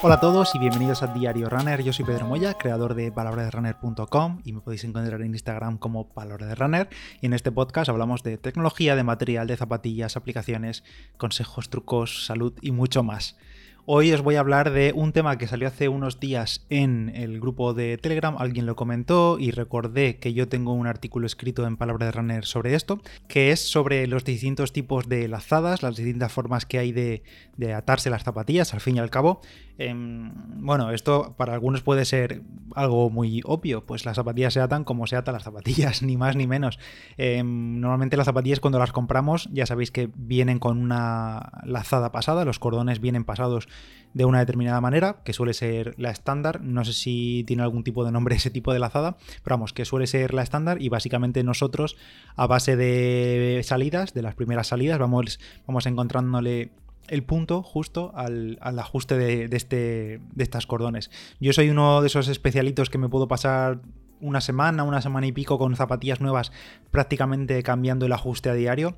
Hola a todos y bienvenidos a Diario Runner. Yo soy Pedro Moya, creador de palabraderunner.com y me podéis encontrar en Instagram como Palabra de Runner. Y en este podcast hablamos de tecnología, de material, de zapatillas, aplicaciones, consejos, trucos, salud y mucho más. Hoy os voy a hablar de un tema que salió hace unos días en el grupo de Telegram, alguien lo comentó y recordé que yo tengo un artículo escrito en Palabra de Runner sobre esto, que es sobre los distintos tipos de lazadas, las distintas formas que hay de, atarse las zapatillas, al fin y al cabo. Em, bueno, esto para algunos puede ser algo muy obvio, pues las zapatillas se atan como se atan las zapatillas, ni más ni menos. Em, normalmente las zapatillas cuando las compramos ya sabéis que vienen con una lazada pasada, los cordones vienen pasados de una determinada manera, que suele ser la estándar. No sé si tiene algún tipo de nombre ese tipo de lazada, pero vamos, que suele ser la estándar y básicamente nosotros a base de salidas, de las primeras salidas, vamos, vamos encontrándole el punto justo al, ajuste de, este, de estas cordones. Yo soy uno de esos especialitos que me puedo pasar una semana, una semana y pico con zapatillas nuevas prácticamente cambiando el ajuste a diario.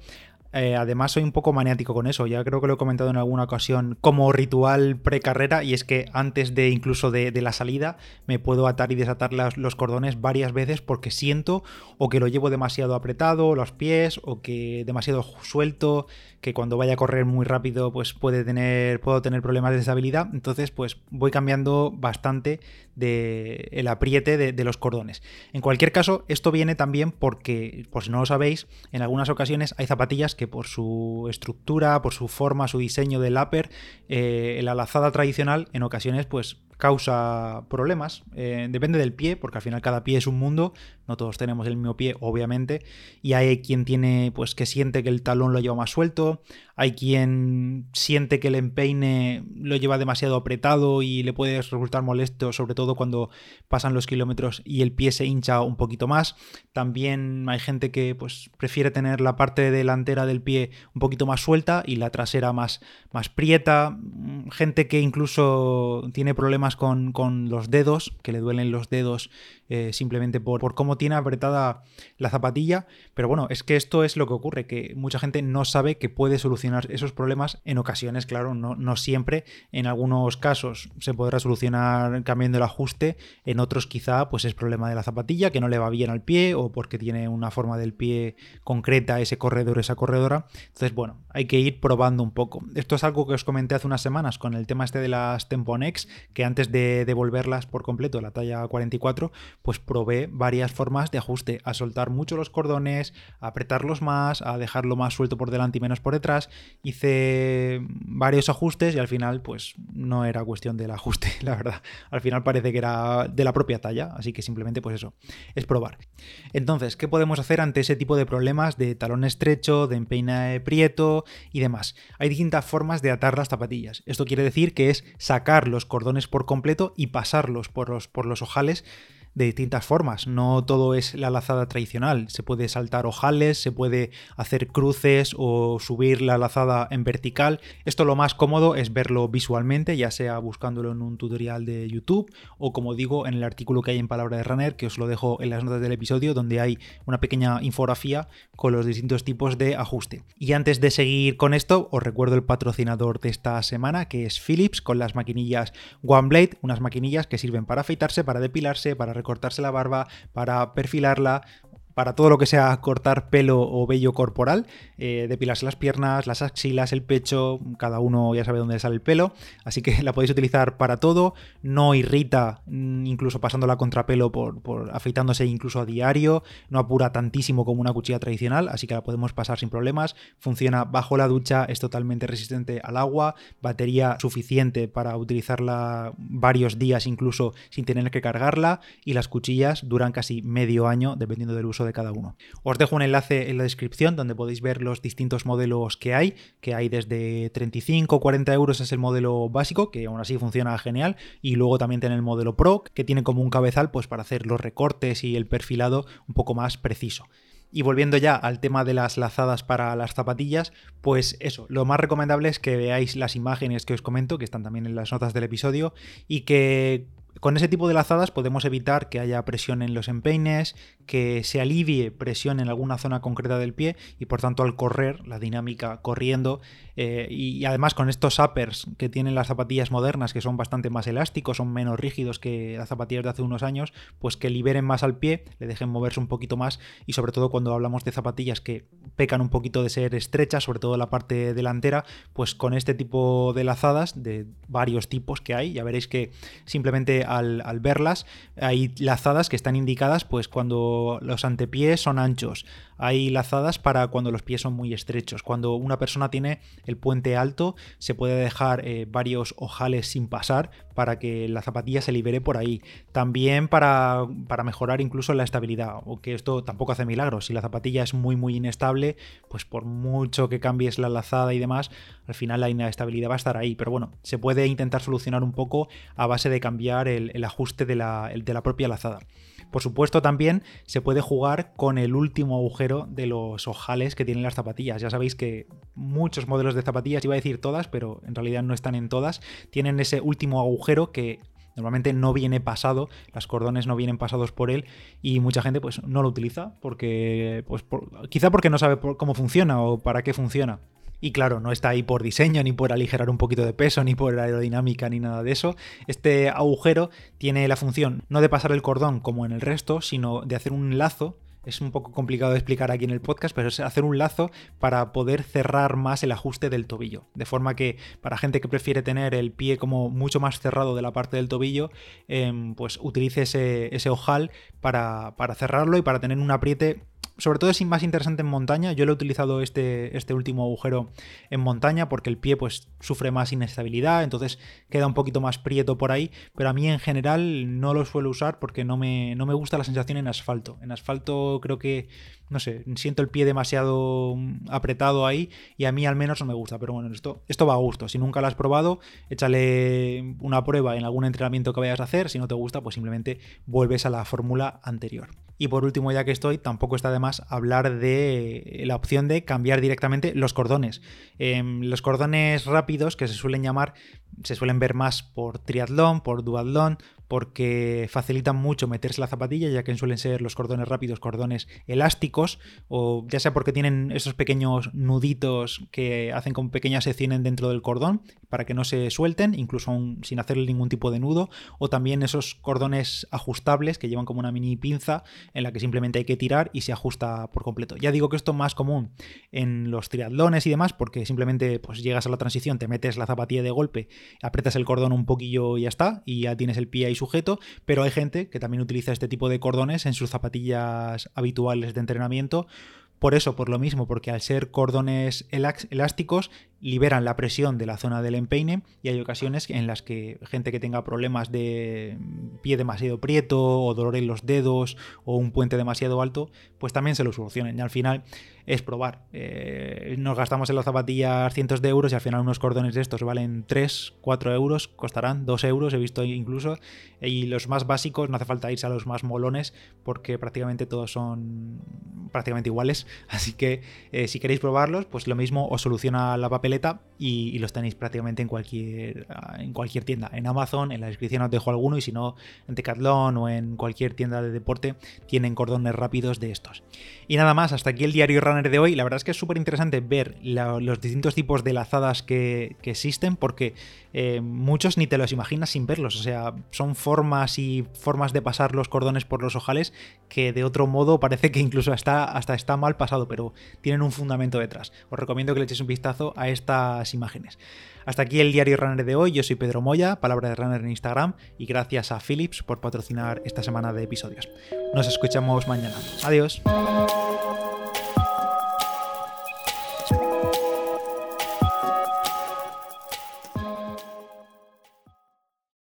Eh, además, soy un poco maniático con eso. Ya creo que lo he comentado en alguna ocasión como ritual precarrera. Y es que antes de incluso de, la salida, me puedo atar y desatar los cordones varias veces porque siento o que lo llevo demasiado apretado, los pies, o que demasiado suelto, que cuando vaya a correr muy rápido, pues puede tener, puedo tener problemas de estabilidad. Entonces, pues voy cambiando bastante de el apriete de, los cordones. En cualquier caso, esto viene también porque, por si no lo sabéis, en algunas ocasiones hay zapatillas que por su estructura, por su forma, su diseño del upper, eh, la lazada tradicional en ocasiones pues causa problemas. Eh, depende del pie, porque al final cada pie es un mundo. No todos tenemos el mismo pie, obviamente. Y hay quien tiene, pues, que siente que el talón lo lleva más suelto. Hay quien siente que el empeine lo lleva demasiado apretado y le puede resultar molesto, sobre todo cuando pasan los kilómetros y el pie se hincha un poquito más. También hay gente que, pues, prefiere tener la parte delantera del pie un poquito más suelta y la trasera más, más prieta. Gente que incluso tiene problemas con, los dedos, que le duelen los dedos eh, simplemente por, por, cómo tiene apretada la zapatilla. Pero bueno, es que esto es lo que ocurre, que mucha gente no sabe que puede solucionar esos problemas en ocasiones, claro, no, no siempre. En algunos casos se podrá solucionar cambiando el ajuste, en otros quizá pues es problema de la zapatilla, que no le va bien al pie o porque tiene una forma del pie concreta ese corredor, esa corredora. Entonces, bueno, hay que ir probando un poco. Esto es algo que os comenté hace unas semanas con el tema este de las Temponex, que antes de devolverlas por completo la talla 44, pues probé varias formas de ajuste, a soltar mucho los cordones, a apretarlos más, a dejarlo más suelto por delante y menos por detrás. Hice varios ajustes y al final pues no era cuestión del ajuste, la verdad. Al final parece que era de la propia talla, así que simplemente pues eso, es probar. Entonces, ¿qué podemos hacer ante ese tipo de problemas de talón estrecho, de empeine prieto y demás? Hay distintas formas de atar las zapatillas. Esto quiere decir que es sacar los cordones por completo y pasarlos por los, por los ojales de distintas formas. No todo es la lazada tradicional. Se puede saltar ojales, se puede hacer cruces o subir la lazada en vertical. Esto lo más cómodo es verlo visualmente, ya sea buscándolo en un tutorial de YouTube o como digo en el artículo que hay en Palabra de Runner, que os lo dejo en las notas del episodio, donde hay una pequeña infografía con los distintos tipos de ajuste. Y antes de seguir con esto, os recuerdo el patrocinador de esta semana, que es Philips, con las maquinillas OneBlade, unas maquinillas que sirven para afeitarse, para depilarse, para recortarse la barba, para perfilarla para todo lo que sea cortar pelo o vello corporal, eh, depilarse las piernas, las axilas, el pecho, cada uno ya sabe dónde sale el pelo, así que la podéis utilizar para todo, no irrita mm, incluso pasándola contrapelo por, por afeitándose incluso a diario, no apura tantísimo como una cuchilla tradicional, así que la podemos pasar sin problemas, funciona bajo la ducha, es totalmente resistente al agua, batería suficiente para utilizarla varios días incluso sin tener que cargarla y las cuchillas duran casi medio año dependiendo del uso de cada uno. Os dejo un enlace en la descripción donde podéis ver los distintos modelos que hay, que hay desde 35 o 40 euros es el modelo básico, que aún así funciona genial, y luego también tiene el modelo Pro, que tiene como un cabezal pues para hacer los recortes y el perfilado un poco más preciso. Y volviendo ya al tema de las lazadas para las zapatillas, pues eso, lo más recomendable es que veáis las imágenes que os comento, que están también en las notas del episodio, y que con ese tipo de lazadas podemos evitar que haya presión en los empeines, que se alivie presión en alguna zona concreta del pie y por tanto al correr, la dinámica corriendo eh, y, además con estos uppers que tienen las zapatillas modernas que son bastante más elásticos, son menos rígidos que las zapatillas de hace unos años, pues que liberen más al pie, le dejen moverse un poquito más y sobre todo cuando hablamos de zapatillas que pecan un poquito de ser estrechas, sobre todo la parte delantera, pues con este tipo de lazadas de varios tipos que hay, ya veréis que simplemente al, verlas. Hay lazadas que están indicadas pues cuando los antepiés son anchos. Hay lazadas para cuando los pies son muy estrechos. Cuando una persona tiene el puente alto, se puede dejar eh, varios ojales sin pasar para que la zapatilla se libere por ahí. También para, para mejorar incluso la estabilidad, aunque esto tampoco hace milagros. Si la zapatilla es muy muy inestable, pues por mucho que cambies la lazada y demás, al final la inestabilidad va a estar ahí. Pero bueno, se puede intentar solucionar un poco a base de cambiar el, ajuste de la, de la propia lazada. Por supuesto, también se puede jugar con el último agujero de los ojales que tienen las zapatillas. Ya sabéis que muchos modelos de zapatillas, iba a decir todas, pero en realidad no están en todas, tienen ese último agujero que normalmente no viene pasado, las cordones no vienen pasados por él y mucha gente pues no lo utiliza porque pues quizá porque no sabe cómo funciona o para qué funciona. Y claro, no está ahí por diseño, ni por aligerar un poquito de peso, ni por aerodinámica, ni nada de eso. Este agujero tiene la función no de pasar el cordón como en el resto, sino de hacer un lazo es un poco complicado de explicar aquí en el podcast, pero es hacer un lazo para poder cerrar más el ajuste del tobillo. De forma que para gente que prefiere tener el pie como mucho más cerrado de la parte del tobillo, em, pues utilice ese, ojal para, para cerrarlo y para tener un apriete sobre todo es más interesante en montaña. Yo lo he utilizado este, este último agujero en montaña porque el pie pues sufre más inestabilidad, entonces queda un poquito más prieto por ahí, pero a mí en general no lo suelo usar porque no me, no me gusta la sensación en asfalto. En asfalto creo que no sé, siento el pie demasiado mm, apretado ahí y a mí al menos no me gusta. Pero bueno, esto, esto va a gusto. Si nunca lo has probado, échale una prueba en algún entrenamiento que vayas a hacer. Si no te gusta, pues simplemente vuelves a la fórmula anterior. Y por último, ya que estoy, tampoco está de más hablar de la opción de cambiar directamente los cordones. Em, los cordones rápidos, que se suelen llamar, se suelen ver más por triatlón, por duatlón, porque facilitan mucho meterse la zapatilla, ya que suelen ser los cordones rápidos cordones elásticos, o ya sea porque tienen esos pequeños nuditos que hacen como pequeñas secciones dentro del cordón para que no se suelten, incluso sin hacerle ningún tipo de nudo, o también esos cordones ajustables que llevan como una mini pinza en la que simplemente hay que tirar y se ajusta por completo. Ya digo que esto es más común en los triatlones y demás, porque simplemente pues llegas a la transición, te metes la zapatilla de golpe, aprietas el cordón un poquillo y ya está, y ya tienes el pie ahí sujeto, pero hay gente que también utiliza este tipo de cordones en sus zapatillas habituales de entrenamiento por eso, por lo mismo, porque al ser cordones elásticos liberan la presión de la zona del empeine y hay ocasiones en las que gente que tenga problemas de pie demasiado prieto o dolor en los dedos o un puente demasiado alto, pues también se lo solucionen. Y al final es probar. Eh, nos gastamos en las zapatillas cientos de euros y al final unos cordones de estos valen 3, 4 euros, costarán 2 euros, he visto incluso. Y los más básicos, no hace falta irse a los más molones porque prácticamente todos son prácticamente iguales. Así que eh, si queréis probarlos, pues lo mismo os soluciona la papel y, los tenéis prácticamente en cualquier, ah, en cualquier tienda. En Amazon, en la descripción os dejo alguno y si no, en Decathlon o en cualquier tienda de deporte tienen cordones rápidos de estos. Y nada más, hasta aquí el diario runner de hoy. La verdad es que es súper interesante ver los distintos tipos de lazadas que, existen porque eh, muchos ni te los imaginas sin verlos. O sea, son formas y formas de pasar los cordones por los ojales que de otro modo parece que incluso hasta, hasta está mal pasado, pero tienen un fundamento detrás. Os recomiendo que le echéis un vistazo a estas imágenes. Hasta aquí el diario Runner de hoy. Yo soy Pedro Moya, palabra de Runner en Instagram, y gracias a Philips por patrocinar esta semana de episodios. Nos escuchamos mañana. Adiós.